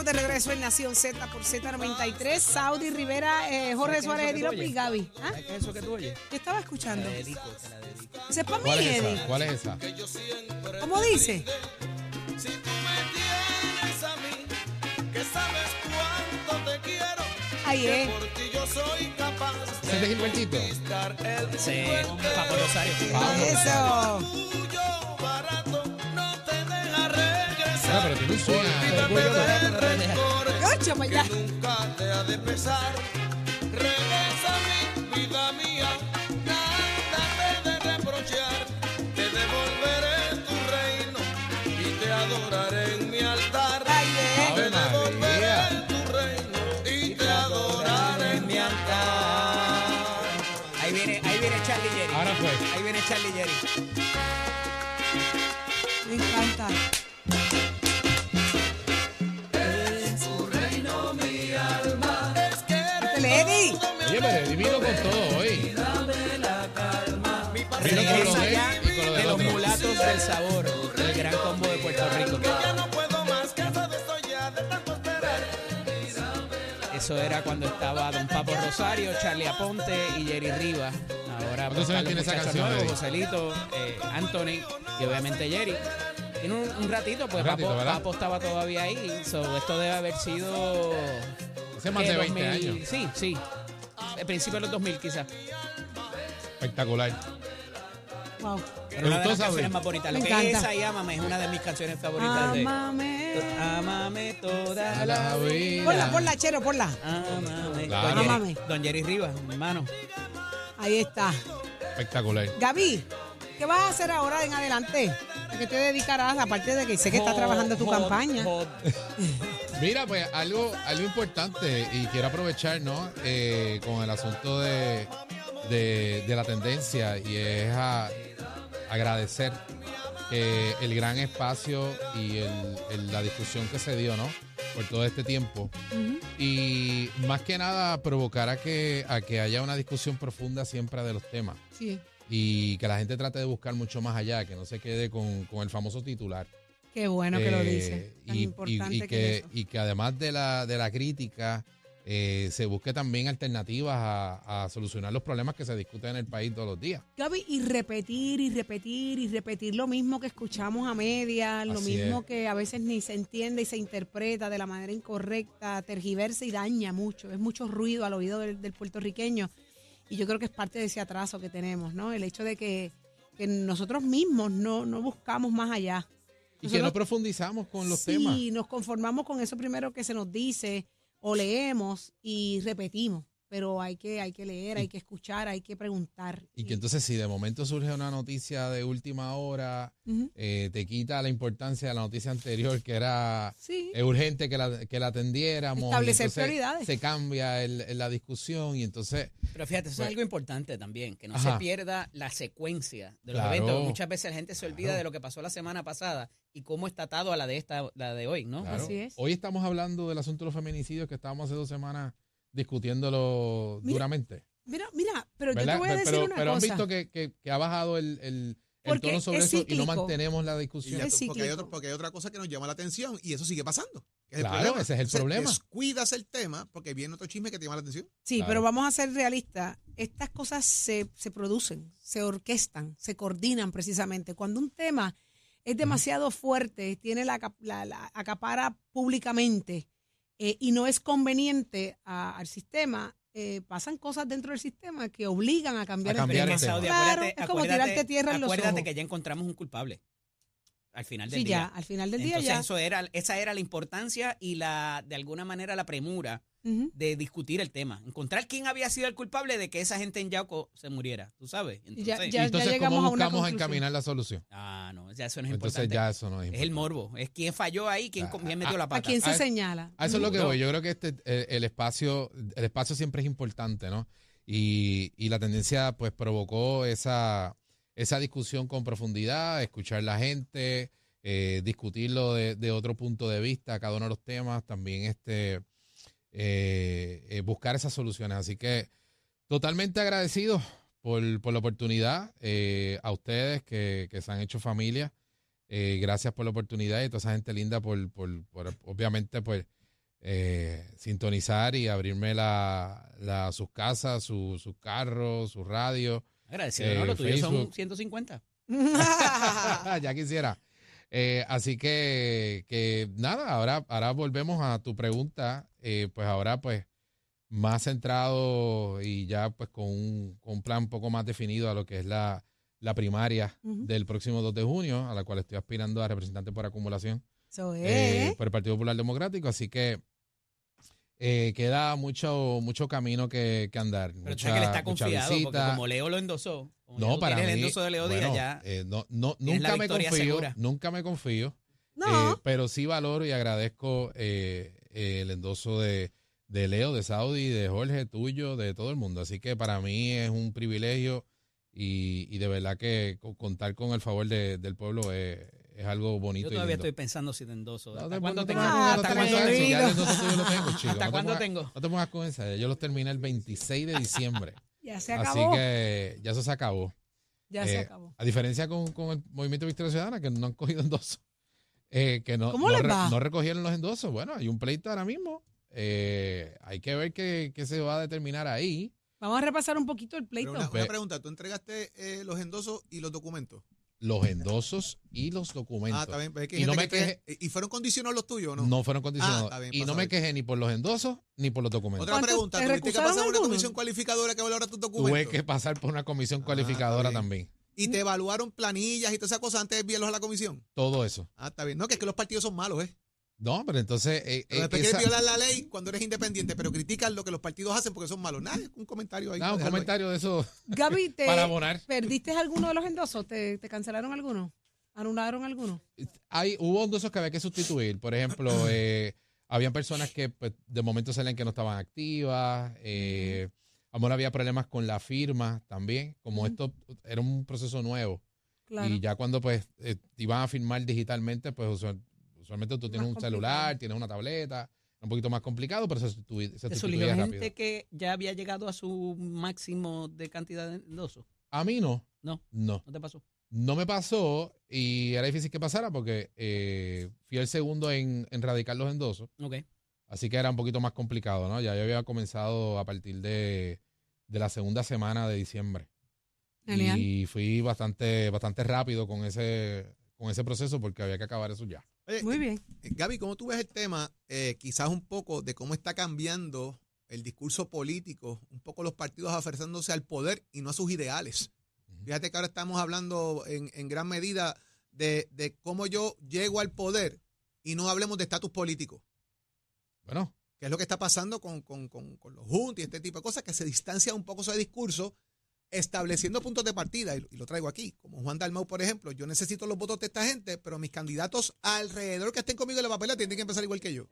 estamos de regreso en Nación Z por Z93. Saudi Rivera, eh, Jorge Suárez, Eddie López y Gaby. ¿Ah? ¿Sabes qué es eso que tú oyes? ¿Qué estaba Te escuchando? la dedico, te la dedico. Ese es para mí, ¿Cuál es Eddie. esa? ¿Cuál es esa? ¿Cómo dice? Si tú me tienes a mí, que sabes cuánto te quiero, Ahí que es. por ti yo soy capaz ¿Ese es de Gilbertito? dar el Ese Papo Rosario. Eso. Ah, pero tiene un sueño. Olvídame del rencor que nunca te ha de pesar. Regresa mi vida mía, nada te de reprochar. Te devolveré tu reino y te adoraré en mi altar. Te devolveré tu reino y te adoraré en mi altar. Ahí viene, ahí viene Charlie Jerry. Ahora fue. Ahí viene Charlie Jerry. Del sabor, el gran combo de Puerto Rico. Ya no puedo más, cansado estoy ya de tanto esperar. Eso era cuando estaba Don Papo Rosario, Charlie Aponte y Jerry Rivas. Ahora ¿Cuántos pues, años están los tiene esa canción, nuevos? Joselito, eh, Anthony y obviamente Jerry. Tiene un, un ratito, pues Un ratito, Papo. Papo estaba todavía ahí. So, esto debe haber sido... Hace más de 20 2000, años. Sí, sí. El principio de los 2000 quizás. Espectacular. Wow. Pero una de las canciones más bonitas. Lo Me que es encanta. esa y Ámame es una de mis canciones favoritas de... Amame. Ámame toda la la vida. Ponla, ponla, Chero, ponla. Ámame. Claro. Don, Jerry, Ámame. Don Jerry Rivas, mi hermano. Ahí está. Espectacular. Gaby, ¿qué vas a hacer ahora en adelante? ¿A qué te dedicarás? Aparte de que sé que estás trabajando tu campaña. Mira, pues algo, algo importante y quiero aprovechar, ¿no? Eh, con el asunto de, de, de la tendencia y es a agradecer eh, el gran espacio y el- el- la discusión que se dio, ¿no? Por todo este tiempo. Y más que nada provocar a que, a que haya una discusión profunda siempre de los temas Sí. y que la gente trate de buscar mucho más allá, que no se quede con, con el famoso titular. Qué bueno que lo Eh, dice. Tan y, importante y que, que, es eso. y que además de la, de la crítica, eh, se busque también alternativas a, a solucionar los problemas que se discuten en el país todos los días. Gaby, y repetir y repetir y repetir lo mismo que escuchamos a medias, lo mismo es. que a veces ni se entiende y se interpreta de la manera incorrecta, tergiversa y daña mucho. Es mucho ruido al oído del, del puertorriqueño. Y yo creo que es parte de ese atraso que tenemos, ¿no? El hecho de que, que nosotros mismos no, no buscamos más allá. Y que no Nosotros- profundizamos con los sí, temas. nos conformamos con eso primero que se nos dice o leemos y repetimos. Pero hay que, hay que leer, hay que escuchar, hay que preguntar. Y que entonces si de momento surge una noticia de última hora, eh, te quita la importancia de la noticia anterior, que era Sí. urgente que la, que la atendiéramos. Establecer prioridades. Se cambia el- el- la discusión y entonces Pero fíjate, eso Pues- es algo importante también, que no Ajá. se pierda la secuencia de los Claro. eventos. Muchas veces la gente se olvida Claro. de lo que pasó la semana pasada y cómo está atado a la de esta, la de hoy, ¿no? Claro. Así es. Hoy estamos hablando del asunto de los feminicidios que estábamos hace dos semanas discutiéndolo Mira, duramente. Mira, mira, pero yo ¿verdad? te voy a decir pero, una pero han cosa. visto que, que- que ha bajado el, el- tono sobre es eso y no mantenemos la discusión. Es porque, hay otro- porque hay otra cosa que nos llama la atención y eso sigue pasando. es Claro, problema. ese es el Entonces, problema. Descuidas el tema porque viene otro chisme que te llama la atención. Sí, Claro. pero vamos a ser realistas. Estas cosas se, se producen, se orquestan, se coordinan precisamente. Cuando un tema es demasiado fuerte, tiene la, la- la- acapara públicamente eh, y no es conveniente a- al sistema, eh, pasan cosas dentro del sistema que obligan a cambiar, A cambiar el el tema. Claro, acuérdate, es como acuérdate- tirarte tierra en los acuérdate ojos. que ya encontramos un culpable al final del Sí, día. ya, al final del día Entonces ya. eso era, esa era la importancia y la, de alguna manera la premura de discutir el tema. Encontrar quién había sido el culpable de que esa gente en Yauco se muriera, tú sabes. Ya- Entonces, ya- y entonces, llegamos ¿cómo a una buscamos conclusión. encaminar la solución? ah, no, ya eso no es Entonces importante. ya eso no es es importante. el morbo, es quién falló ahí, quién, Ah, quién metió la ¿A pata. quién se señala? A eso es lo que voy. Yo creo que este eh, el espacio el espacio siempre es importante, ¿no? Y, y la tendencia pues provocó esa esa discusión con profundidad, escuchar la gente, eh, discutirlo de, otro punto de vista, cada uno de los temas, también este eh, eh, buscar esas soluciones. Así que totalmente agradecido por, por la oportunidad, a ustedes que, se han hecho familia. Gracias por la oportunidad y a toda esa gente linda por, por, obviamente, pues, sintonizar y abrirme la- sus casas, su- sus carros, sus radios. Agradecido, Eh, ¿no? Lo tuyo son Facebook. 150. ya quisiera. Eh, así que, que nada, ahora, ahora volvemos a tu pregunta. eh, pues ahora, pues, más centrado y ya pues con un, con un plan un poco más definido a lo que es la, la primaria del próximo 2 de junio, a la cual estoy aspirando a representante por acumulación Eso eh, por el Partido Popular Democrático. Así que eh, queda mucho, mucho camino que, que andar. Pero tú mucha, sabes que él está confiado porque como Leo lo endosó, como No, para mí. el endoso de Leo Díaz, ya eh, no, nunca me confío, segura. nunca me confío. No. eh, pero sí valoro y agradezco eh, eh, el endoso de, de Leo, de Saudi, de Jorge, tuyo, de todo el mundo. Así que para mí es un privilegio y, y de verdad que co- contar con el favor de- del pueblo es, es algo bonito. yo y todavía estoy pensando si te endoso. ¿Hasta cuándo tengo? pongas- no te ¿Hasta cuándo tengo. ¿Hasta No te cuándo pongas- tengo? No te pongas con esa. Yo los terminé el 26 de diciembre. Ya se Así acabó. que ya eso se acabó. ya se eh, acabó. A diferencia con, con el Movimiento Victoria Ciudadana, que no han cogido endosos. eh, que no, ¿Cómo no, les va? no recogieron los endosos. Bueno, hay un pleito ahora mismo. Eh, hay que ver qué, qué se va a determinar ahí. Vamos a repasar un poquito el Pero pleito. una, una pregunta, ¿tú entregaste eh, los endosos y los documentos? Los endosos y los documentos. Ah, está bien. pero es que hay Y no gente me que ¿Y fueron condicionados los tuyos o no? no? fueron condicionados. Ah, está bien, y no me quejé ni por los endosos ni por los documentos. Otra ¿Cuántos- pregunta, te ¿tuviste que recusaron pasar una comisión cualificadora que valora tus documentos? Tuve que pasar por una comisión Ah, cualificadora está bien. también. ¿Y te evaluaron planillas y todas esas cosas antes de enviarlos a la comisión? Todo eso. Ah, está bien. No, que es que los partidos son malos, ¿eh? No, pero entonces. eh, Pero eh, después esa- quieres violar la ley cuando eres independiente, pero critican lo que los partidos hacen porque son malos. Nada, un comentario ahí. Ah, un ahí. comentario de eso Gaby, ¿te para abonar. perdiste alguno de los endosos? ¿Te, te cancelaron alguno? ¿Anularon alguno? hay, hubo endosos que había que sustituir. Por ejemplo, eh, habían personas que pues, de momento salían que no estaban activas. Eh, amor, había problemas con la firma también. Como esto era un proceso nuevo. Claro. Y ya cuando pues eh, iban a firmar digitalmente, pues usualmente tú tienes un celular, tienes una tableta. Un poquito más complicado, pero se, sustitui- se eligió rápido. gente que ya había llegado a su máximo de cantidad de endosos. A mí no. No. No. ¿No te pasó? No me pasó y era difícil que pasara porque eh, fui el segundo en, en radicar los endosos. Ok. Así que era un poquito más complicado, ¿no? Ya yo había comenzado a partir de, de la segunda semana de diciembre. Genial. Y fui bastante, bastante rápido con ese, con ese proceso porque había que acabar eso ya. Oye, Muy bien. eh, Gaby, ¿cómo tú ves el tema, eh, quizás un poco de cómo está cambiando el discurso político, un poco los partidos aferrándose al poder y no a sus ideales? Fíjate que ahora estamos hablando en, en gran medida de, de cómo yo llego al poder y no hablemos de estatus político, Bueno, que es lo que está pasando con, con, con, con los juntos y este tipo de cosas, que se distancia un poco ese discurso estableciendo puntos de partida, y, lo traigo aquí, como Juan Dalmau, por ejemplo, yo necesito los votos de esta gente, pero mis candidatos alrededor que estén conmigo en la papela tienen que empezar igual que yo.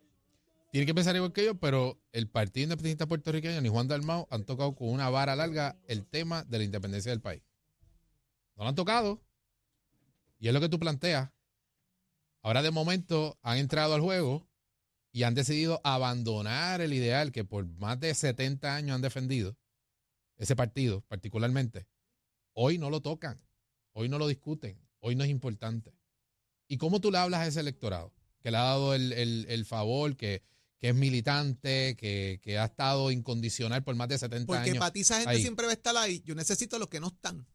tiene que pensar igual que yo, pero el Partido Independiente Puertorriqueño ni Juan Dalmau han tocado con una vara larga el tema de la independencia del país. No lo han tocado. Y es lo que tú planteas. Ahora de momento han entrado al juego y han decidido abandonar el ideal que por más de 70 años han defendido, ese partido particularmente. Hoy no lo tocan, hoy no lo discuten, hoy no es importante. ¿Y cómo tú le hablas a ese electorado? Que le ha dado el, el- el favor, que, que es militante, que, que ha estado incondicional por más de 70 Porque años. para ti esa gente ahí. siempre va a estar ahí. Yo necesito a los que no están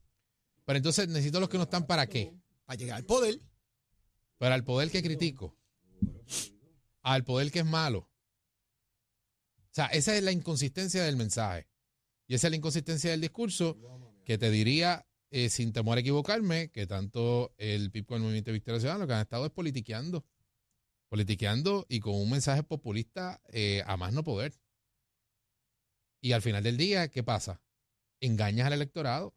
Pero entonces necesito los que no están para qué. para llegar al poder. Pero al poder que critico. Al poder que es malo. O sea, esa es la inconsistencia del mensaje. Y esa es la inconsistencia del discurso que te diría, eh, sin temor a equivocarme, que tanto el PIB como el Movimiento de Victoria Ciudadana lo que han estado es politiqueando. Politiqueando y con un mensaje populista eh, a más no poder. Y al final del día, ¿qué pasa? Engañas al electorado.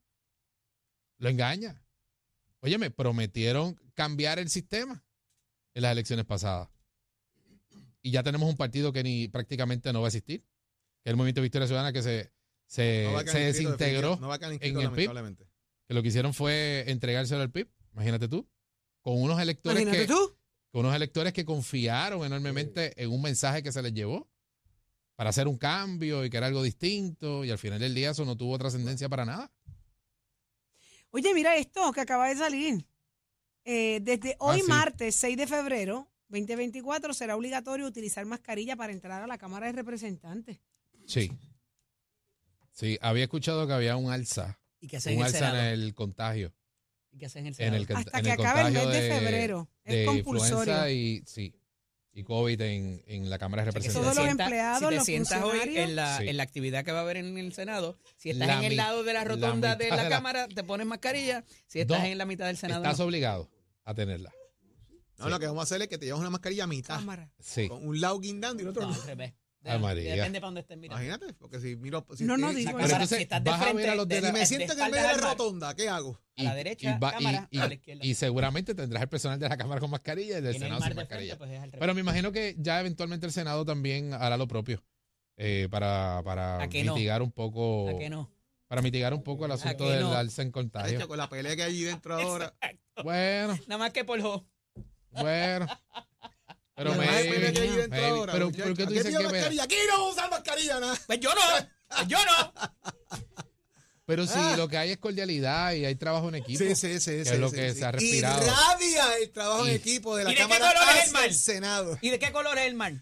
Lo engañas. Oye, me prometieron cambiar el sistema en las elecciones pasadas. Y ya tenemos un partido que ni prácticamente no va a existir, que es el Movimiento Victoria Ciudadana que se, se, No se desintegró. No en el PIB. que lo que hicieron fue entregárselo al PIB, imagínate tú, con unos electores Imagínate que tú. con unos electores que confiaron enormemente en un mensaje que se les llevó para hacer un cambio y que era algo distinto y al final del día eso no tuvo trascendencia para nada. Oye, mira esto que acaba de salir. Eh, desde hoy, Ah, sí. martes 6 de febrero, 2024 será obligatorio utilizar mascarilla para entrar a la Cámara de Representantes. Sí. Sí, había escuchado que había un alza, ¿Y qué hacen en un el alza en el contagio, ¿Y qué hacen en el en Senado? el, Hasta en que el acabe el mes contagio de febrero. Es de compulsorio. y sí, y COVID en, en la Cámara de O sea, que si Todos te los Representantes. sientas- empleados, si te los sientas hoy funcionarios. en la, Sí. en la actividad que va a haber en el Senado, si estás La en el lado de la la rotonda de la, de la- Cámara, te pones mascarilla. Si estás No, en la mitad del Senado, Estás no. obligado a tenerla. No, lo que vamos a hacer es que te llevas una mascarilla a mitad, Cámara. Sí. con un lado guindando y el otro no. al revés. Ay, María. Depende para dónde estés mirando. Imagínate, porque si miro. Si No, no, digo Pero entonces si estás de vas a ver frente, a los de Y la- me siento que en vez de espaldas la rotonda, ¿qué hago? A la derecha, va- cámara, y- a la izquierda. y seguramente tendrás el personal de la Cámara con mascarilla y del En el Senado sin de mascarilla. frente, pues. Pero me imagino que ya eventualmente el Senado también hará lo propio eh, para, para mitigar un poco ¿A que no? para mitigar un poco el asunto del alza en De contagio. hecho, con la pelea que hay allí dentro ahora. Bueno, Nada más que por jo. bueno. Pero maybe. ahora. Pero. ¿por qué tú dices tiene que mascarilla? Aquí no vamos a usar mascarilla, nada. Pues yo no, pues yo no. Pero si Ah. lo que hay es cordialidad y hay trabajo en equipo. Sí, sí, sí. que sí, es lo sí, que sí. se ha respirado. Irradia el trabajo Y- en equipo de la ¿Y de qué color es el mar? el Senado. ¿Y de qué color es el mar?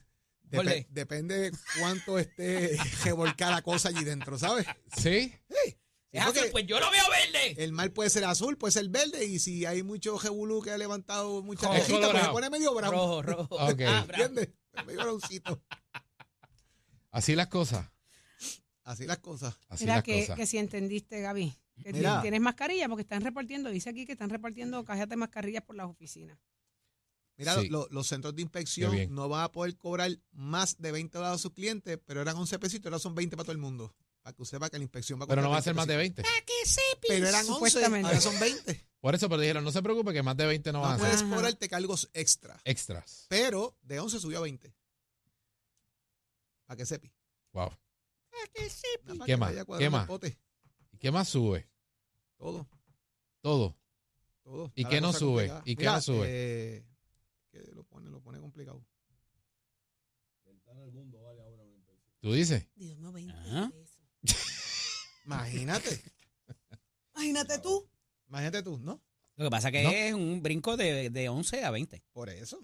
Depende cuánto esté revolcada la cosa allí dentro, ¿sabes? Sí, Sí, Es azul, porque pues yo lo veo verde. el mar puede ser azul, puede ser verde, y si hay mucho jebulú que ha levantado mucha rejita, pues se pone medio bravo. Rojo, rojo. Ok. Ah. ¿Entiendes? Medio browncito. así las cosas. Así las cosas. Así Mira las que, cosas. que si entendiste, Gaby. Que Mira. tienes mascarilla porque están repartiendo, dice aquí que están repartiendo cajas de mascarillas por las oficinas. Mira, Sí. lo- los centros de inspección no van a poder cobrar más de 20 dólares a sus clientes, pero eran 11 pesitos, ahora son 20 para todo el mundo. Para que usted sepa que la inspección va a Pero no va a ser más de 20 20. pesitos. Pero eran 11, Supuestamente. ahora son 20. Por eso, pero dijeron, no se preocupe que más de 20 no No, van a ser. puedes cobrarte cargos extra. Extras. Pero de 11 subió a 20. Para que sepi. Wow. Nada para ¿Qué que más? vaya ¿Qué más? el pote. ¿Y qué más sube? Todo, Todo. todo. ¿Y Está qué la no cosa sube? complicada. ¿Y qué Mira, no sube? eh, que lo pone, lo pone complicado. ¿Tú dices? Dios mío, 20 Ajá. Imagínate. Imagínate tú. Imagínate tú, ¿no? Lo que pasa que No. es un brinco de, de 11 a 20. Por eso.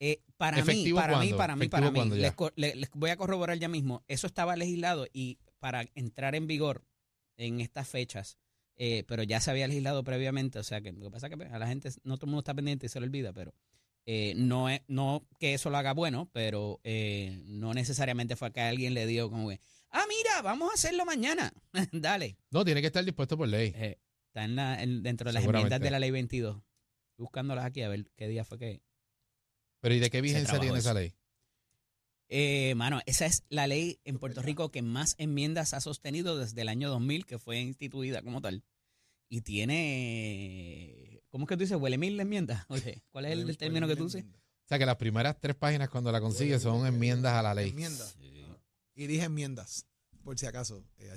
Eh, para mí, ¿Efectivo para mí, para mí, ¿Efectivo para mí, les, voy a corroborar ya mismo. Eso estaba legislado y para entrar en vigor en estas fechas, eh, pero ya se había legislado previamente, o sea que lo que pasa es que a la gente, no todo el mundo está pendiente y se le olvida, pero eh, no es, no que eso lo haga bueno, pero eh, no necesariamente fue que alguien le dio como que, ah, mira, vamos a hacerlo mañana, dale. No, tiene que estar dispuesto por ley. Eh, está en la- en- dentro de las enmiendas de la ley 22. Estoy buscándolas aquí a ver qué día fue que... Pero ¿y de qué vigencia tiene esa ley? Eh, mano, esa es la ley en Puerto Rico que más enmiendas ha sostenido desde el año 2000, que fue instituida como tal. Y tiene. ¿Cómo es que tú dices? ¿Huele mil enmiendas? Oye, ¿cuál es el, el término que tú usas? O sea, que las primeras tres páginas cuando la consigues son enmiendas a la ley. Enmiendas. Y dije enmiendas, por si acaso. eh.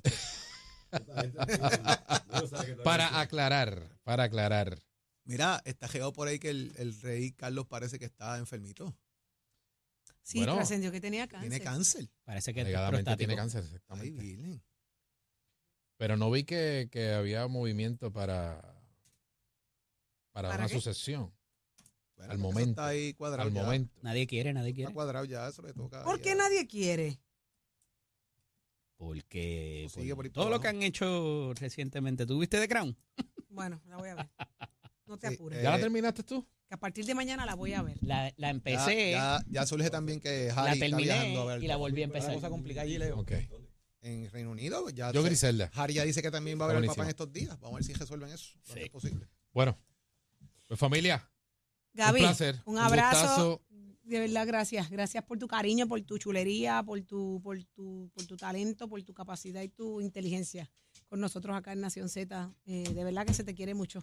Para aclarar, para aclarar. Mira, está llegado por ahí que el, el rey Carlos parece que está enfermito. Sí, Bueno, trascendió que tenía cáncer. Tiene cáncer. Parece que tiene cáncer, exactamente. Pero no vi que, que había movimiento para, para, ¿Para una qué? sucesión. Bueno, Al momento, Está ahí cuadrado Al ya. momento. Nadie quiere, nadie Está quiere. cuadrado ya, eso le toca. ¿Por ya. qué nadie quiere? Porque por por todo lo que han hecho recientemente. ¿Tú viste The Crown? Bueno, la voy a ver. No te Sí, apures. eh, ¿Ya la terminaste tú? Que a partir de mañana la voy a ver. La, empecé, ya, ya surge también que la Harry está viajando terminé a ver. y la volví a Una empezar. cosa complicada allí, Leo. Ok. En Reino Unido, ya. Yo, se- Griselda. Harry ya dice que también va a ver al papá en estos días. Vamos a ver si resuelven eso. lo antes Sí. posible. Bueno, pues familia, Gaby, un placer. un abrazo. De verdad, gracias. Gracias por tu cariño, por tu chulería, por tu, por tu, por tu talento, por tu capacidad y tu inteligencia con nosotros acá en Nación Z. Eh, de verdad que se te quiere mucho.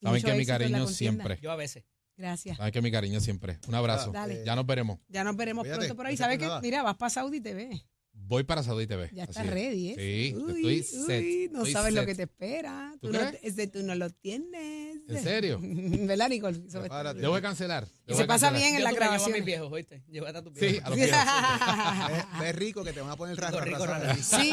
Y Saben mucho que mi cariño siempre. Yo a veces. Gracias. Saben que mi cariño siempre. Un abrazo. Dale. Ya nos veremos. Ya nos veremos Cuídate, pronto por ahí. no te ¿Sabes qué? nada. Mira, vas para Saudi TV. Voy para Saudi TV. Ya estás es. ready, ¿eh? Sí, Uy, estoy set. uy, no estoy sabes lo que te espera. ¿Tú Tú, no, crees? ese tú no lo tienes. ¿En serio? ¿Verdad, Nicole? Eso va a cancelar. Y se pasa bien en Yo la grabación. mis viejos, ¿oíste? Llévate a tus Sí, viejos. a los viejos. Ve, ve rico que te van a poner raro. Rico, rico, raro. Sí,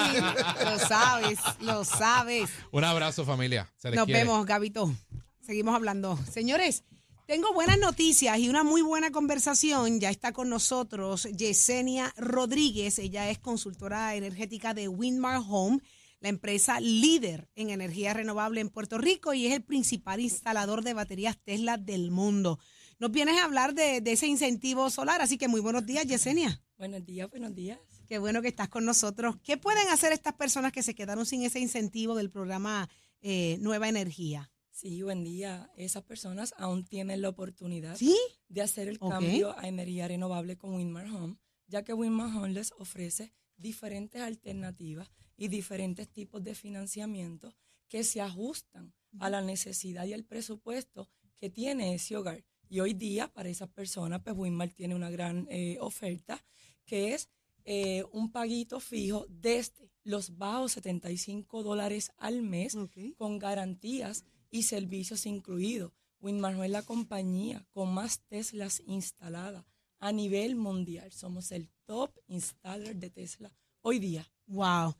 lo sabes, lo sabes. Un abrazo, familia. Se les Nos quiere. vemos, Gabito. Seguimos hablando. Señores, Tengo buenas noticias y una muy buena conversación. Ya está con nosotros Yesenia Rodríguez. Ella es consultora energética de Windmar Home, la empresa líder en energía renovable en Puerto Rico y es el principal instalador de baterías Tesla del mundo. Nos vienes a hablar de, de ese incentivo solar, así que muy buenos días, Yesenia. Buenos días, buenos días. Qué bueno que estás con nosotros. ¿Qué pueden hacer estas personas que se quedaron sin ese incentivo del programa eh, Nueva Energía? Sí, buen día. Esas personas aún tienen la oportunidad ¿Sí? de hacer el cambio a energía renovable con Winmar Home, ya que Winmar Home les ofrece diferentes alternativas y diferentes tipos de financiamiento que se ajustan a la necesidad y el presupuesto que tiene ese hogar. Y hoy día, para esas personas, pues Winmar tiene una gran eh, oferta que es eh, un paguito fijo desde los bajos 75 dólares al mes con garantías y servicios incluidos. Winmar es la compañía con más Teslas instaladas a nivel mundial. Somos el top installer de Tesla hoy día. Wow.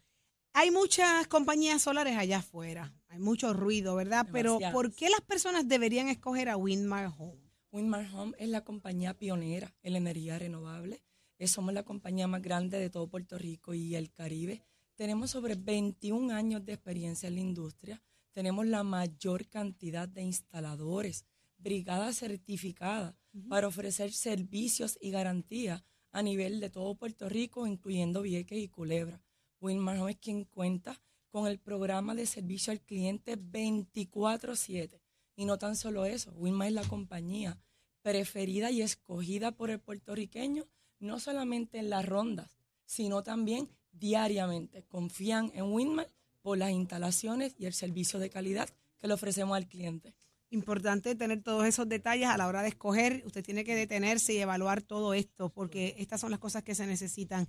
Hay muchas compañías solares allá afuera. Hay mucho ruido, ¿verdad? Pero. ¿por qué las personas deberían escoger a Windmar Home? Winmar Home es la compañía pionera en la energía renovable. Eh, somos la compañía más grande de todo Puerto Rico y el Caribe. Tenemos sobre 21 años de experiencia en la industria. Tenemos la mayor cantidad de instaladores, brigada certificada para ofrecer servicios y garantías a nivel de todo Puerto Rico, incluyendo Vieques y Culebra. Winmar Home es quien cuenta con el programa de servicio al cliente 24/7. Y no tan solo eso, Winmar es la compañía preferida y escogida por el puertorriqueño, no solamente en las rondas, sino también diariamente. Confían en Winmar por las instalaciones y el servicio de calidad que le ofrecemos al cliente. Importante tener todos esos detalles a la hora de escoger. Usted tiene que detenerse y evaluar todo esto, porque estas son las cosas que se necesitan.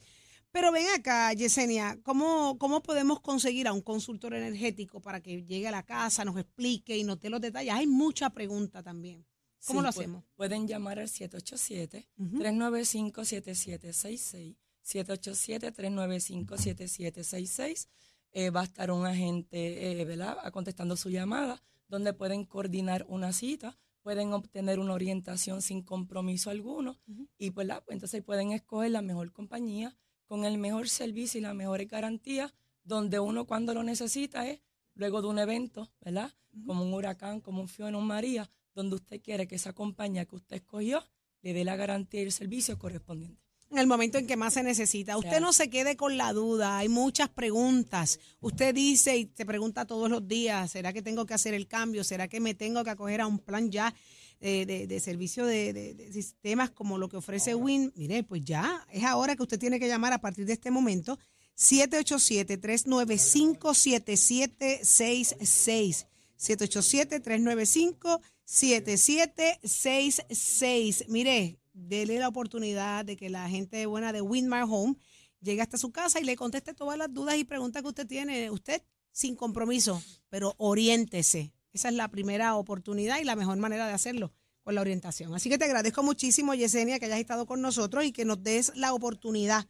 Pero ven acá, Yesenia, ¿cómo, ¿cómo podemos conseguir a un consultor energético para que llegue a la casa, nos explique y nos dé los detalles? Hay mucha pregunta también. ¿Cómo Sí, lo hacemos? Pueden llamar al 787-395-7766. 787-395-7766. Eh, va a estar un agente, eh, ¿verdad?, contestando su llamada, donde pueden coordinar una cita, pueden obtener una orientación sin compromiso alguno y pues, la- entonces pueden escoger la mejor compañía con el mejor servicio y las mejores garantías, donde uno cuando lo necesita es luego de un evento, ¿verdad? Como un huracán, como un Fiona, un María, donde usted quiere que esa compañía que usted escogió le dé la garantía y el servicio correspondiente. En el momento en que más se necesita. Usted no se quede con la duda, hay muchas preguntas. Usted dice y se pregunta todos los días, ¿será que tengo que hacer el cambio? ¿Será que me tengo que acoger a un plan ya eh, de, de servicio de, sistemas como lo que ofrece Win? Mire, pues ya, es ahora que usted tiene que llamar a partir de este momento. 787-395-7766. 787-395-7766. Mire, dele la oportunidad de que la gente buena de Windmar Home llegue hasta su casa y le conteste todas las dudas y preguntas que usted tiene. Usted sin compromiso, pero oriéntese. Esa es la primera oportunidad y la mejor manera de hacerlo con la orientación. Así que te agradezco muchísimo, Yesenia, que hayas estado con nosotros y que nos des la oportunidad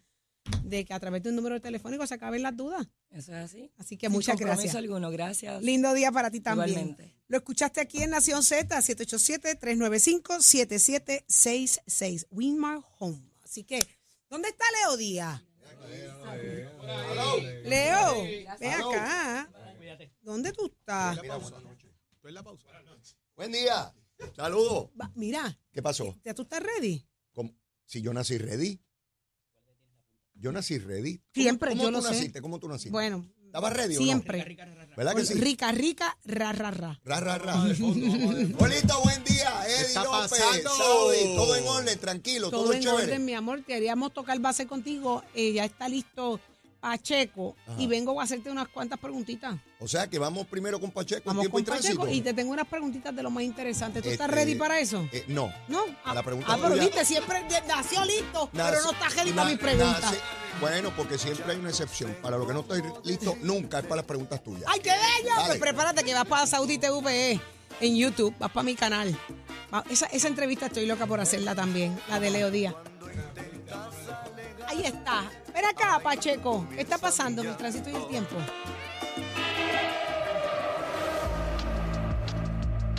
de que a través de un número telefónico se acaben las dudas. ¿Eso es así? Así que Sin muchas gracias. alguno, gracias. Lindo día para ti también. Igualmente. Lo escuchaste aquí en Nación Z, 787-395-7766. Winmar Home. Así que, ¿dónde está Leo Díaz? Leo, ven acá. ¿Dónde tú estás? Estoy en la pausa. Buen día. Saludos. Mira, ¿Qué pasó? ¿ya tú estás ready? ¿Cómo? Si yo nací ready. Yo nací ready. ¿Cómo- Siempre, ¿cómo yo tú lo sé. naciste? ¿Cómo tú naciste? Bueno, ¿Estabas ready o no? siempre. ¿Verdad que sí? Rica, rica, ra, ra, ra. Ra, ra, ra. Bolito, buen día. Eddie está López. pasando? Saudi, todo en orden, tranquilo, todo, Todo en chévere. orden, mi amor. Queríamos tocar base contigo. Eh, ya está listo Pacheco. Ajá. Y vengo a hacerte unas cuantas preguntitas. O sea que vamos primero con Pacheco, Vamos tiempo con y tránsito. Pacheco y te tengo unas preguntitas de lo más interesante. ¿Tú estás Este, ready para eso? Eh, no. No. a la pregunta Ah, pero viste, siempre nació listo, pero no está ready para mis preguntas. nace- bueno, porque siempre hay una excepción. Para lo que no estoy listo, nunca es para las preguntas tuyas. ¡Ay, qué bello! Dale. Pues prepárate que vas para Saudi TVE en YouTube, vas para mi canal. Esa entrevista estoy loca por hacerla también, la de Leo Díaz. Ahí está. Ven acá, Pacheco. ¿Qué está pasando en el tránsito y el tiempo?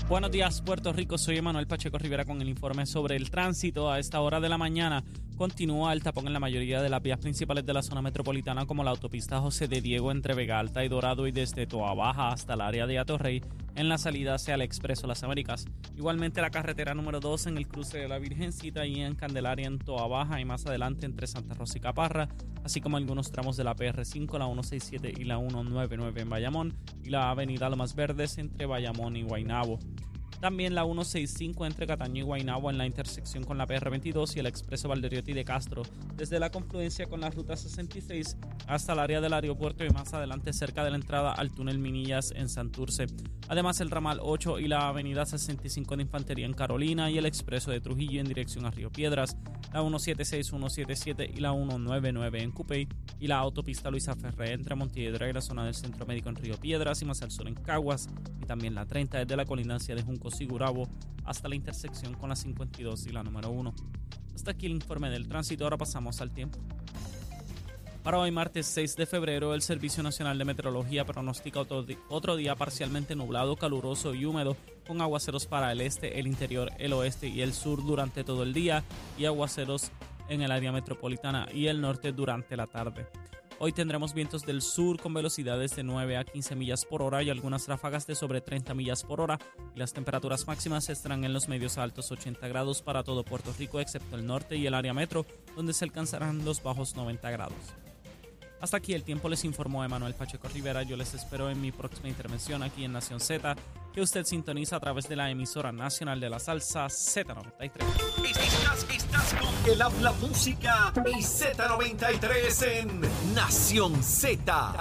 Buenos días, Puerto Rico. Soy Emanuel Pacheco Rivera con el informe sobre el tránsito. A esta hora de la mañana continúa el tapón en la mayoría de las vías principales de la zona metropolitana, como la autopista José de Diego entre Vega Alta y Dorado y desde Toa Baja hasta el área de Atorrey en la salida hacia el Expreso Las Américas. Igualmente la carretera número 2 en el cruce de la Virgencita y en Candelaria en Toa Baja y más adelante entre Santa Rosa y Caparra, así como algunos tramos de la PR5, la 167 y la 199 en Bayamón y la avenida Lomas Verdes entre Bayamón y Guaynabo. También la 165 entre Cataño y Guaynabo en la intersección con la PR22 y el expreso Valderiotti de Castro, desde la confluencia con la ruta 66 hasta el área del aeropuerto y más adelante cerca de la entrada al túnel Minillas en Santurce. Además el ramal 8 y la avenida 65 de Infantería en Carolina y el expreso de Trujillo en dirección a Río Piedras, la 176, 177 y la 199 en Cupey y la autopista Luisa Ferré entre Montiedra y la zona del Centro Médico en Río Piedras y más al sur en Caguas. Y también la 30 desde la colindancia de Junco y Gurabo hasta la intersección con la 52 y la número 1. Hasta aquí el informe del tránsito, ahora pasamos al tiempo. Para hoy, martes 6 de febrero, el Servicio Nacional de Meteorología pronostica otro, otro día parcialmente nublado, caluroso y húmedo, con aguaceros para el este, el interior, el oeste y el sur durante todo el día y aguaceros en el área metropolitana y el norte durante la tarde. Hoy tendremos vientos del sur con velocidades de 9 a 15 millas por hora y algunas ráfagas de sobre 30 millas por hora. Las temperaturas máximas estarán en los medios a altos 80 grados para todo Puerto Rico, excepto el norte y el área metro, donde se alcanzarán los bajos 90 grados. Hasta aquí el tiempo les informó Emanuel Pacheco Rivera. Yo les espero en mi próxima intervención aquí en Nación Z, que usted sintoniza a través de la emisora nacional de la salsa Z93. Estás, estás con el habla música y Z93 en Nación Z.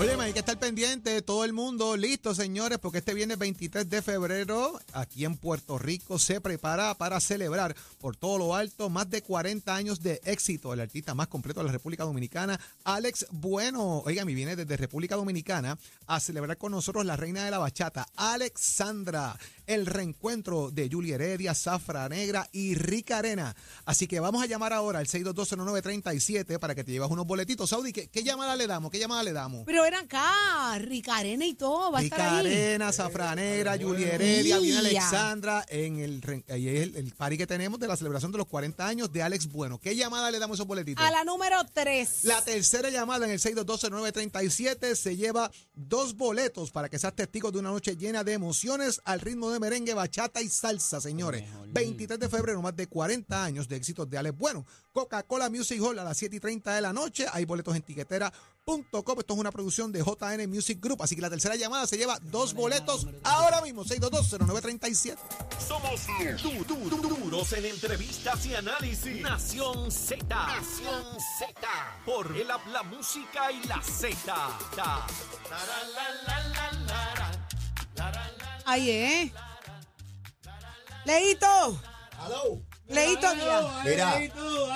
Oye, hay que estar pendiente, todo el mundo listo, señores, porque este viernes 23 de febrero, aquí en Puerto Rico, se prepara para celebrar por todo lo alto más de 40 años de éxito. El artista más completo de la República Dominicana, Alex Bueno. Oiga, me viene desde República Dominicana a celebrar con nosotros la reina de la bachata, Alexandra. El reencuentro de Julia Heredia, Zafra Negra y Rica Arena. Así que vamos a llamar ahora al 6220937 para que te llevas unos boletitos. Saudi, ¿qué, qué llamada le damos? ¿Qué llamada le damos? Pero ven acá, Ricarena y todo, va a estar Rica ahí. Arena, Zafranera, Julia Heredia, viene. Alexandra en el, re- ahí es el, el party que tenemos de la celebración de los 40 años de Alex Bueno. ¿Qué llamada le damos a esos boletitos? A la número 3. La tercera llamada en el 6220937 se lleva dos boletos para que seas testigo de una noche llena de emociones al ritmo de merengue, bachata y salsa, señores. 23 de febrero, más de 40 años de éxitos de Alex Bueno. Coca-Cola Music Hall a las 7 y 30 de la noche. Hay boletos en tiquetera.com. Esto es una producción de JN Music Group. Así que la tercera llamada se lleva dos boletos ahora mismo. 6220937. Somos du- du- du- duros en entrevistas y análisis. Nación Z. Nación Z. Por el habla música y la Z. Ahí es. Leito. Leito Díaz. Mira,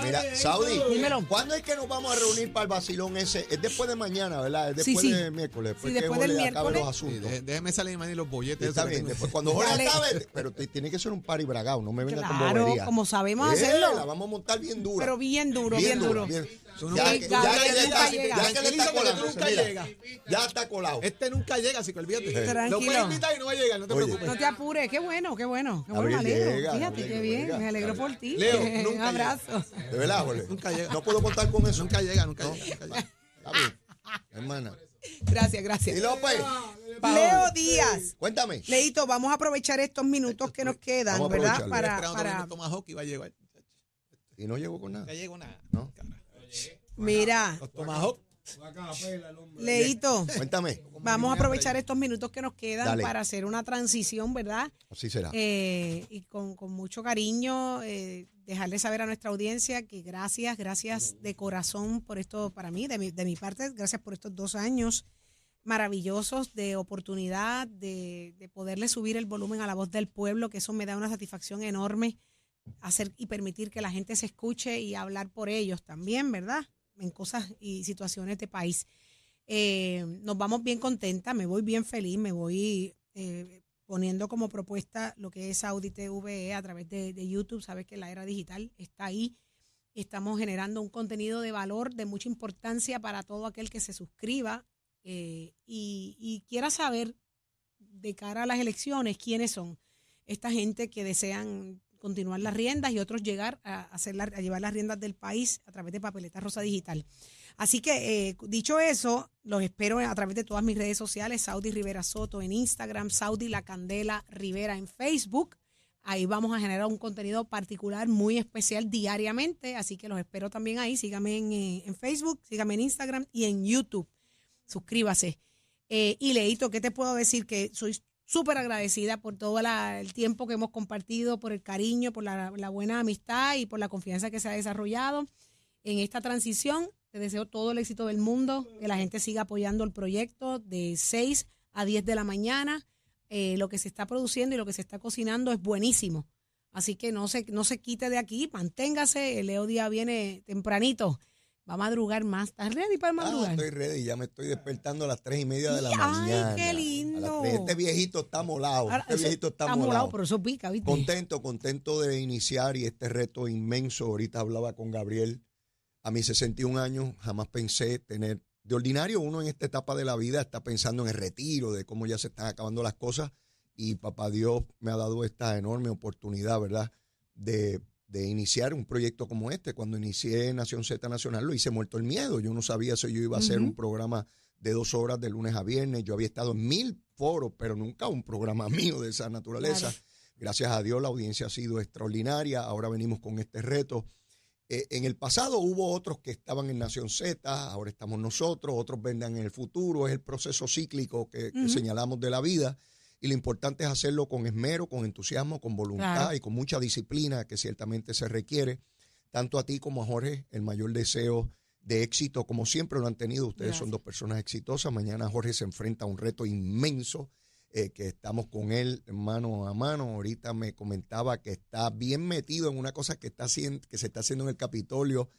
mira, Saudi, Dímelo. ¿cuándo es que nos vamos a reunir para el vacilón ese? Es después de mañana, ¿verdad? Es Sí, después sí. de miércoles. Después Sí, que después del Jorge acabe miércoles. los asuntos. Sí, déjeme salir y los bolletes. Está esos que bien, tengo. después cuando Jorge Dale. acabe, pero te- tiene que ser un party bragado, no me venga con Claro, bobería. como sabemos Eh, hacerlo. La vamos a montar bien dura. Pero bien duro, bien duro. bien. Ya, que- ya que le nunca está, llega. ya que le está Tranquilízate, colando. tú nunca mira, llegas. ya está colado. Este nunca llega, así que olvídate. Tranquilo. Lo puedes invitar y no va a llegar, no te Oye. preocupes. No te apures, qué bueno, qué bueno. Qué bueno, Gabriel me alegro. llega, Fíjate, qué bien, llega. me alegro por ti. Leo, Un abrazo. De verdad, Jorge. Nunca llega. No puedo contar con eso. Nunca llega, nunca llega. Está bien, hermana. Gracias, gracias. Y López, Leo Díaz. cuéntame. Leito, vamos a aprovechar estos minutos que nos quedan, ¿verdad? Para, para, y va a llegar. Y no llego con nada. Ya llegó nada. ¿No? Mira, Los. Leito, Cuéntame. vamos a aprovechar estos minutos que nos quedan Dale. para hacer una transición, ¿verdad? Así será. Eh, y con, con mucho cariño, eh, dejarle saber a nuestra audiencia que gracias, gracias de corazón por esto, para mí, de mi, de mi parte, gracias por estos dos años maravillosos de oportunidad, de, de poderle subir el volumen a la voz del pueblo, que eso me da una satisfacción enorme, hacer y permitir que la gente se escuche y hablar por ellos también, ¿verdad? En cosas y situaciones de país. Eh, nos vamos bien contentas, me voy bien feliz, me voy eh, poniendo como propuesta lo que es Audi TV a través de, de YouTube. Sabes que la era digital está ahí. Estamos generando un contenido de valor, de mucha importancia para todo aquel que se suscriba eh, y, y quiera saber de cara a las elecciones quiénes son esta gente que desean continuar las riendas y otros llegar a, hacer la- a llevar las riendas del país a través de Papeleta Rosa Digital. Así que, eh, dicho eso, los espero a través de todas mis redes sociales, Saudi Rivera Soto en Instagram, Saudi La Candela Rivera en Facebook. Ahí vamos a generar un contenido particular muy especial diariamente, así que los espero también ahí. Síganme en, eh, en Facebook, síganme en Instagram y en YouTube. Suscríbase. Eh, y Leito, ¿qué te puedo decir? Que soy súper agradecida por todo la- el tiempo que hemos compartido, por el cariño, por la, buena amistad y por la confianza que se ha desarrollado en esta transición. Te deseo todo el éxito del mundo, que la gente siga apoyando el proyecto de 6 a 10 de la mañana. Eh, lo que se está produciendo y lo que se está cocinando es buenísimo. Así que no se, no se quite de aquí, manténgase. El Leo Díaz viene tempranito. Va a madrugar más. ¿Estás ready para Ah, madrugar? estoy ready, ya me estoy despertando a las tres y media de la Ay, mañana. qué A las lindo. Este viejito está molado. Ahora, este viejito está, está molado. molado, pero eso pica, ¿viste? Contento, contento de iniciar y este reto inmenso. Ahorita hablaba con Gabriel. A mis 61 años jamás pensé tener. De ordinario, uno en esta etapa de la vida está pensando en el retiro, de cómo ya se están acabando las cosas. Y papá Dios me ha dado esta enorme oportunidad, ¿verdad? De, de iniciar un proyecto como este. Cuando inicié Nación Z Nacional lo hice muerto el miedo. Yo no sabía si yo iba a hacer un programa de dos horas de lunes a viernes. Yo había estado en mil foros, pero nunca un programa mío de esa naturaleza. Claro. Gracias a Dios la audiencia ha sido extraordinaria. Ahora venimos con este reto. Eh, en el pasado hubo otros que estaban en Nación Z, ahora estamos nosotros, otros vendrán en el futuro. Es el proceso cíclico que, señalamos de la vida. Y lo importante es hacerlo con esmero, con entusiasmo, con voluntad Claro. y con mucha disciplina que ciertamente se requiere. Tanto a ti como a Jorge, el mayor deseo de éxito, como siempre lo han tenido. Ustedes son dos personas exitosas. Mañana Jorge se enfrenta a un reto inmenso eh, que estamos con él mano a mano. Ahorita me comentaba que está bien metido en una cosa que, está haciendo, que se está haciendo en el Capitolio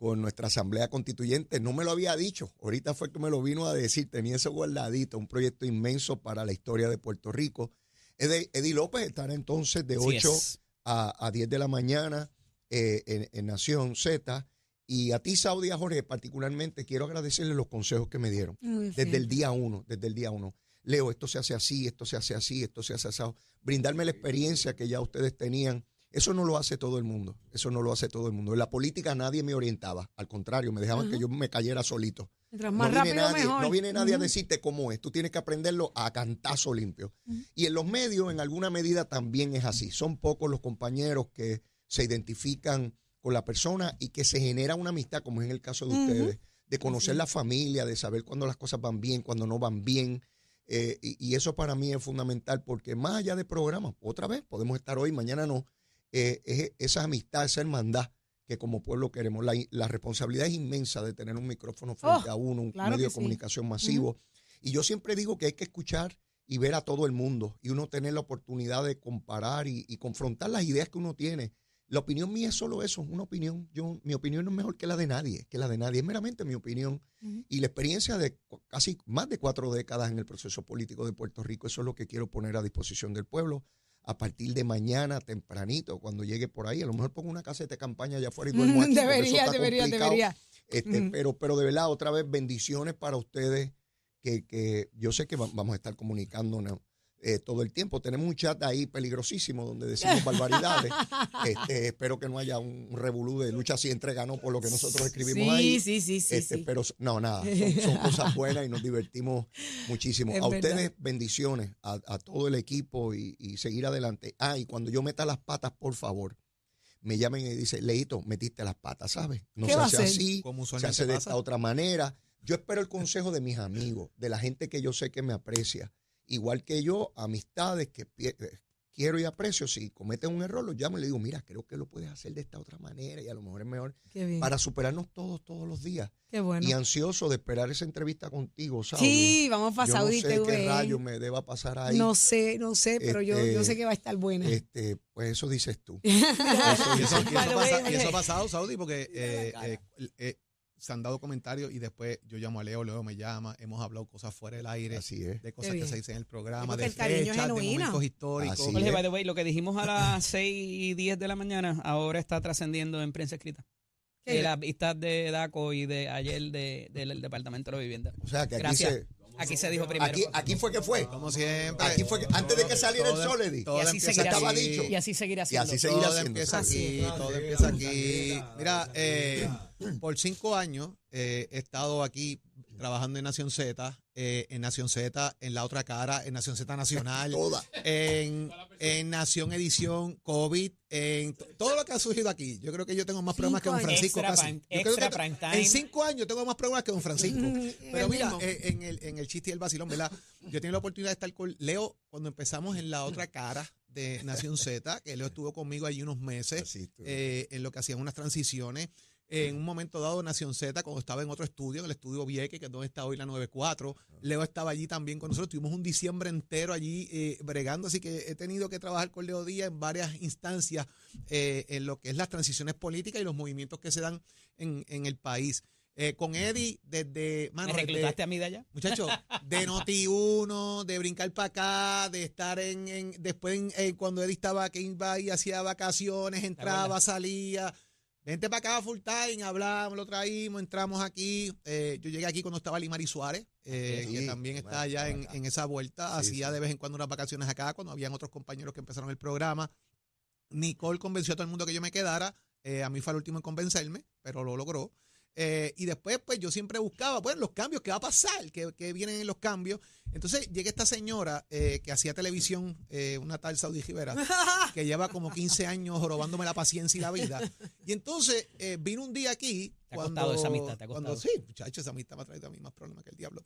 con nuestra Asamblea Constituyente. No me lo había dicho, ahorita fue que me lo vino a decir, tenía eso guardadito, un proyecto inmenso para la historia de Puerto Rico. Eddie, López estará entonces de Así 8 es. a, a 10 de la mañana eh, en, en Nación Z. Y a ti, Saudi, y a Jorge, particularmente, quiero agradecerles los consejos que me dieron Muy desde bien. el día uno, desde el día uno. Leo, esto se hace así, esto se hace así, esto se hace así. Brindarme la experiencia que ya ustedes tenían. Eso no lo hace todo el mundo. Eso no lo hace todo el mundo. En la política nadie me orientaba. Al contrario, me dejaban que yo me cayera solito. Mientras No más viene, rápido, nadie, mejor. no viene nadie a decirte cómo es. Tú tienes que aprenderlo a cantazo limpio. Y en los medios, en alguna medida, también es así. Son pocos los compañeros que se identifican con la persona y que se genera una amistad, como es en el caso de ustedes, de conocer la familia, de saber cuándo las cosas van bien, cuándo no van bien. Eh, y, y eso para mí es fundamental porque más allá de programas, otra vez, podemos estar hoy, mañana no, eh, es esa amistad, esa hermandad que como pueblo queremos. La, la responsabilidad es inmensa de tener un micrófono frente Oh, a uno, un claro medio de sí. comunicación masivo. Y yo siempre digo que hay que escuchar y ver a todo el mundo y uno tener la oportunidad de comparar y, y confrontar las ideas que uno tiene. La opinión mía es solo eso, una opinión. Yo, mi opinión no es mejor que la de nadie, que la de nadie. Es meramente mi opinión. Y la experiencia de casi más de cuatro décadas en el proceso político de Puerto Rico, eso es lo que quiero poner a disposición del pueblo. A partir de mañana, tempranito, cuando llegue por ahí, a lo mejor pongo una caseta de campaña allá afuera y duermo aquí. porque eso debería, debería, complicado. debería. Este, pero, pero de verdad, otra vez, bendiciones para ustedes, que, que yo sé que va- vamos a estar comunicándonos eh, todo el tiempo. Tenemos un chat ahí peligrosísimo donde decimos barbaridades. Este, espero que no haya un revolú de lucha si entre ganó por lo que nosotros escribimos sí, ahí. Sí, sí, sí, Este, sí. Pero no, nada, son, son cosas buenas y nos divertimos muchísimo. Es a verdad. ustedes, bendiciones, a, a todo el equipo y, y seguir adelante. Ah, y cuando yo meta las patas, por favor, me llamen y dicen, Leito, metiste las patas, ¿sabes? No ¿Qué se hace así, Como se hace de pasa. esta otra manera. Yo espero el consejo de mis amigos, de la gente que yo sé que me aprecia. Igual que yo, amistades que eh, quiero y aprecio. Si cometen un error, los llamo y le digo, mira, creo que lo puedes hacer de esta otra manera y a lo mejor es mejor Qué bien. para superarnos todos, todos los días. Qué bueno. Y ansioso de esperar esa entrevista contigo, Saudi. Sí, vamos para yo no Saudi sé TV. qué rayo me deba pasar ahí. No sé, no sé, pero yo, yo Este, sé que va a estar buena. Este, pues eso dices tú. Y eso, y eso the way, pasa- y eso ha pasado, Saudi, porque eh, eh, eh, se han dado comentarios y después yo llamo a Leo, Leo me llama, hemos hablado cosas fuera del aire, Así es. de cosas que se dicen en el programa, de el fechas, de momentos históricos. Así Oye, by the way, lo que dijimos a las 6 y 10 de la mañana ahora está trascendiendo en prensa escrita. Qué De las vistas de DACO y de ayer de- del Departamento de la Vivienda. O sea, que aquí Gracias. se, Aquí se dijo primero. Aquí, aquí fue que fue. Como siempre. Aquí fue que, antes de que saliera el sol, Eddie. todo y así seguirá estaba aquí. dicho. Y así seguirá Y siendo. así seguirá todo haciendo. empieza aquí, todo empieza aquí. Mira, eh, por cinco años eh, he estado aquí trabajando en Nación Z, eh, en Nación Z, en la otra cara, en Nación Z Nacional, Toda. en, en Nación Edición, COVID, en todo lo que ha surgido aquí. Yo creo que yo tengo más programas que don. Francisco. Extra casi. creo extra que prime time. En cinco años tengo más programas que don Francisco. Pero el mira, eh, en, el, en el chiste y el vacilón, ¿verdad? Yo he tenido la oportunidad de estar con Leo cuando empezamos en la otra cara de Nación Z, que Leo estuvo conmigo allí unos meses eh, en lo que hacían unas transiciones. En un momento dado, Nación Z, cuando estaba en otro estudio, en el estudio Vieque, que es donde está hoy la 94, Leo estaba allí también con nosotros. Tuvimos un diciembre entero allí eh, bregando, así que he tenido que trabajar con Leo Díaz en varias instancias eh, en lo que es las transiciones políticas y los movimientos que se dan en, en el país. Eh, con Eddie, desde. ¿Me Mano, desde- reclutaste a mí de allá? Muchachos, de Noti1, de brincar para acá, de estar en, en- después en- cuando Eddie estaba que iba y hacía vacaciones, entraba, salía. Vente para acá full time, hablamos, lo traímos, entramos aquí. Eh, yo llegué aquí cuando estaba Limari Suárez, eh, Sí, que también está allá en, en esa vuelta. Sí, Hacía sí. de vez en cuando unas vacaciones acá, cuando habían otros compañeros que empezaron el programa. Nicole convenció a todo el mundo que yo me quedara. Eh, a mí fue el último en convencerme, pero lo logró. Eh, y después, pues yo siempre buscaba, bueno, los cambios, ¿qué va a pasar? ¿Qué, qué vienen en los cambios? Entonces llega esta señora eh, que hacía televisión, eh, una tal Saudi Rivera, que lleva como 15 años jorobándome la paciencia y la vida. Y entonces eh, vino un día aquí. Te ha cuando, costado esa amistad, te ha cuando- costado. sí, muchachos, esa amistad me ha traído a mí más problemas que el diablo.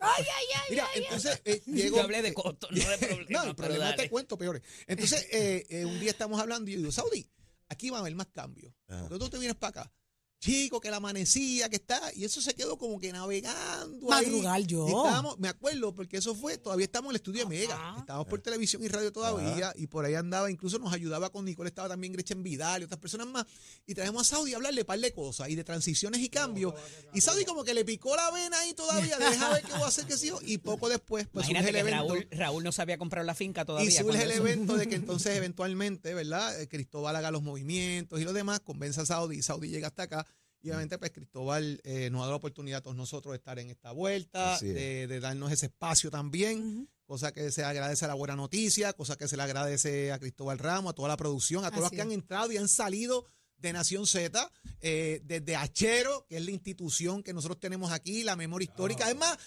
Mira, entonces eh, llegó. Yo hablé de costo, no de problema. No, el problema dale. te cuento peores. Entonces, eh, eh, un día estamos hablando y yo digo, Saudi, aquí va a haber más cambios. Porque tú te vienes para acá. Chico, que la amanecía, que está, y eso se quedó como que navegando. ahí. Madrugar yo. Y estábamos, me acuerdo, porque eso fue, todavía estamos en el estudio de Mega. Estábamos por televisión y radio todavía, y por ahí andaba, incluso nos ayudaba con Nicole, estaba también Gretchen Vidal y otras personas más. Y traemos a Saudi a hablarle un par de cosas, y de transiciones y cambios. Y Saudi como que le picó la vena ahí todavía, deja ver qué voy a hacer, que sí. yo. Y poco después, pues surge Imagínate el que evento. Raúl, Raúl no sabía comprar la finca todavía. Y surge el evento de que entonces eventualmente, ¿verdad? Eh, Cristóbal haga los movimientos y lo demás, convence a Saudi, Saudi llega hasta acá. Y obviamente, pues Cristóbal eh, nos ha dado la oportunidad a todos nosotros de estar en esta vuelta, es. de, de darnos ese espacio también, cosa que se agradece a la buena noticia, cosa que se le agradece a Cristóbal Ramos, a toda la producción, a todos los que han entrado y han salido de Nación Z, eh, desde Achero, que es la institución que nosotros tenemos aquí, la memoria histórica. Es más,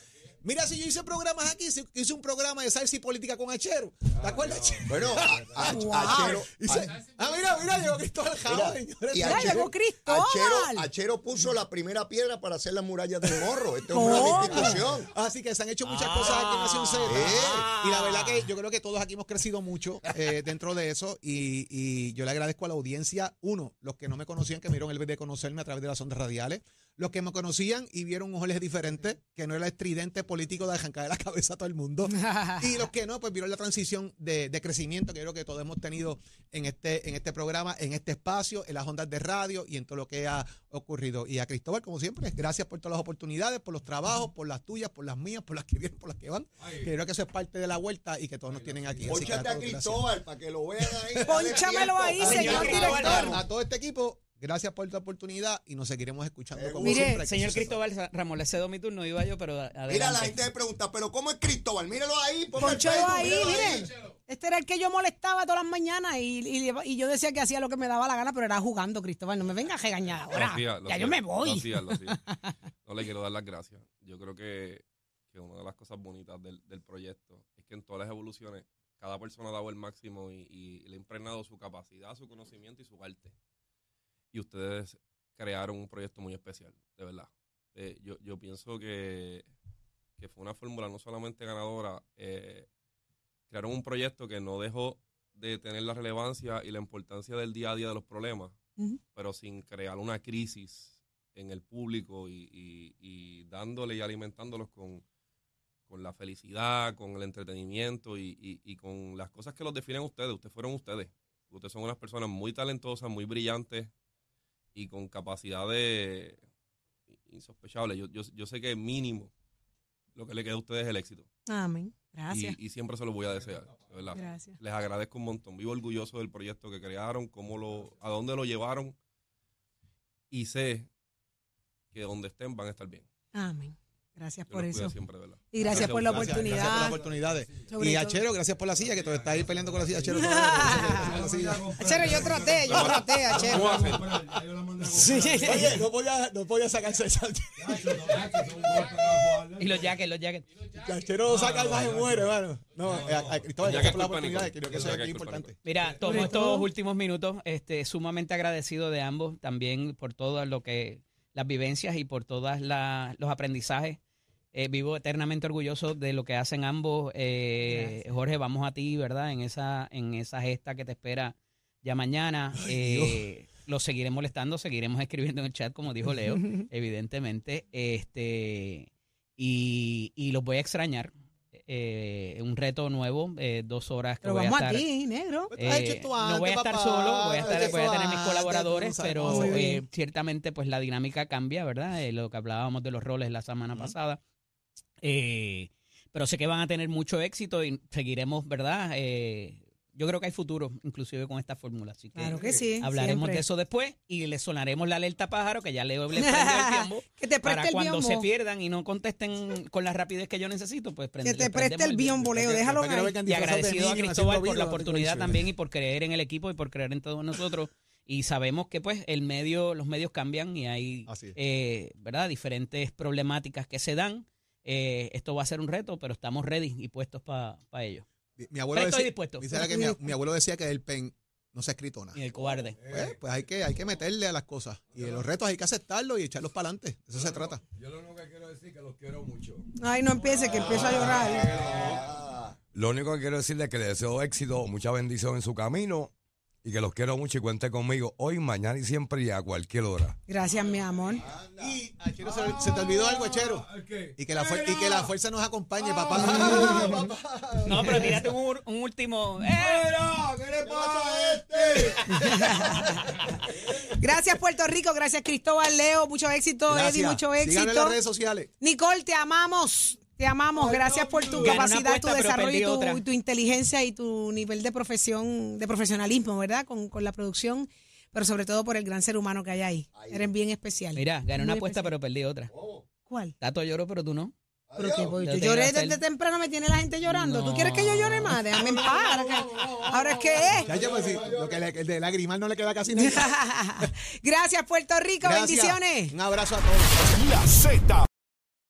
mira si yo hice programas aquí, si- hice un programa de salsa y política con Achero. ¿Te acuerdas, Achero? Bueno, a- a- Wow. Achero, ah, mira, mira, llegó Cristóbal Mira, señores. y Achero- llegó Cristóbal. Achero, Achero puso la primera piedra para hacer las murallas del morro. Este es una ¿Cómo? institución. Así que se han hecho muchas cosas aquí en Nación Z. Sí. Y la verdad que yo creo que todos aquí hemos crecido mucho eh, dentro de eso. Y, y yo le agradezco a la audiencia, uno, los que no me conocían, que me dieron el vez de conocerme a través de las ondas radiales. Los que me conocían y vieron un Jorge diferente, que no era el estridente político de arrancar de la cabeza a todo el mundo. Y los que no, pues vieron la transición de, de crecimiento que yo creo que todos hemos tenido en este, en este programa, en este espacio, en las ondas de radio y en todo lo que ha ocurrido. Y a Cristóbal, como siempre, gracias por todas las oportunidades, por los trabajos, por las tuyas, por las mías, por las que vienen, por las que van. Que creo que eso es parte de la vuelta y que todos nos tienen aquí. Pónchate a. Cristóbal para que lo vean ahí. Pónchamelo ahí, señor director. A todo este equipo, gracias por esta oportunidad y nos seguiremos escuchando como Mire, siempre. Señor. Cristóbal Ramos, le cedo mi turno, iba yo, pero a- adelante. Mira, la gente me pregunta, ¿pero cómo es Cristóbal? Míralo ahí, Ponchelo ahí, miren. Este era el que yo molestaba todas las mañanas y, y- y yo decía que hacía lo que me daba la gana, pero era jugando, Cristóbal. No me venga a regañar ahora. Lo hacía, lo ya yo me lo voy. hacía, lo hacía. No le quiero dar las gracias. Yo creo que, que una de las cosas bonitas del, del proyecto es que en todas las evoluciones cada persona ha dado el máximo y, y le ha impregnado su capacidad, su conocimiento y su arte. Y ustedes crearon un proyecto muy especial, de verdad. Eh, yo, yo pienso que, que fue una fórmula no solamente ganadora, eh, crearon un proyecto que no dejó de tener la relevancia y la importancia del día a día de los problemas, pero sin crear una crisis en el público y, y- y dándole y alimentándolos con, con la felicidad, con el entretenimiento y, y- y con las cosas que los definen ustedes. Ustedes fueron ustedes. Ustedes son unas personas muy talentosas, muy brillantes y con capacidad de insospechable. Yo, yo, yo sé que mínimo lo que le queda a ustedes es el éxito. Amén. Gracias. Y, y siempre se lo voy a desear, de verdad. Gracias. Les agradezco un montón. Vivo orgulloso del proyecto que crearon, cómo lo, a dónde lo llevaron. Y sé que donde estén van a estar bien. Amén. Gracias Yo por eso. siempre, ¿verdad? Y gracias por la Gracias, oportunidad. Gracias por las oportunidades. Sobre Y a todo. Chero, gracias por la silla, que tú estás ahí peleando con la silla. Chero, toda la silla. Achero, yo traté, yo traté, Achero. Sí. Oye, no podía, no podía sacarse esa. Y los jackets, los jackets. Chero lo saca y más se muere, hermano. No, eh, a, Cristóbal, Ya gracias que por la oportunidad. Creo que eso es importante. Mira, tomo estos últimos minutos este, sumamente agradecido de ambos, también por todo lo que, las vivencias y por todos los aprendizajes. Eh, vivo eternamente orgulloso de lo que hacen ambos. Eh, Jorge, vamos a ti, ¿verdad? En esa, en esa gesta que te espera ya mañana. Eh, los seguiré molestando, seguiremos escribiendo en el chat, como dijo Leo, evidentemente. Este, y, y los voy a extrañar. Eh, un reto nuevo, eh, dos horas que Pero voy vamos a a estar. ti, negro. Eh, no voy a estar papá. solo, voy a, estar, voy a tener mis colaboradores, pero eh, ciertamente pues la dinámica cambia, ¿verdad? Lo que hablábamos de los roles la semana pasada. Eh, pero sé que van a tener mucho éxito y seguiremos, ¿verdad? Eh, yo creo que hay futuro, inclusive con esta fórmula. Así que Claro que sí. hablaremos siempre. de eso después y le sonaremos la alerta pájaro, que ya le, le prendió el tiempo. Que te Para preste el cuando se biombo. pierdan y no contesten con la rapidez que yo necesito, pues Que prende- te le preste el biomboleo, Para que- déjalo que ahí. y agradecido a Cristóbal por la oportunidad también y por creer en el equipo y por creer en todos nosotros. Y sabemos que pues el medio, los medios cambian y hay eh, ¿verdad? diferentes problemáticas que se dan. Eh, esto va a ser un reto, pero estamos ready y puestos para ello. Mi- abuelo Pero estoy decía, dispuesto. dice que mi, mi abuelo decía que el pen no se ha escrito nada. Y el cobarde. Pues, pues hay que hay que meterle a las cosas. Y los retos hay que aceptarlos y echarlos para adelante. De eso se trata. Yo lo único que quiero decir es que los quiero mucho. Ay, no empiece, que empiezo a llorar. Lo único que quiero decirles es que les deseo éxito, mucha bendición en su camino y que los quiero mucho y cuente conmigo hoy, mañana y siempre y a cualquier hora. Gracias, mi amor. Y a Chero se, se te olvidó algo, Chero. Y que, la fuer- y que la fuerza nos acompañe, papá. No, pero tírate un, un último. ¡Eh! ¿Qué le pasa a este? Gracias, Puerto Rico. Gracias, Cristóbal, Leo. Mucho éxito, Eddie. Gracias. Mucho Síganos en las éxito. redes sociales. Nicole, te amamos. Te amamos. Gracias por tu una capacidad, apuesta, tu pero desarrollo perdí y tu, otra. y tu inteligencia y tu nivel de profesión, de profesionalismo, ¿verdad? Con, con la producción, pero sobre todo por el gran ser humano que hay ahí. Eres bien especial. Mira, gané una Muy apuesta, especial. pero perdí otra. ¿Cuál? Tato lloró, pero tú no. ¿Pero voy? Yo Yo te lloré iba a hacer- desde temprano, me tiene la gente llorando. ¿Tú quieres que yo llore más? Déjame en paz. Ahora, que- ahora es que es. Chacho, pues sí, lo que le- el de lagrimal no le queda casi nada. Gracias, Puerto Rico. Gracias. Bendiciones. Un abrazo a todos. La Z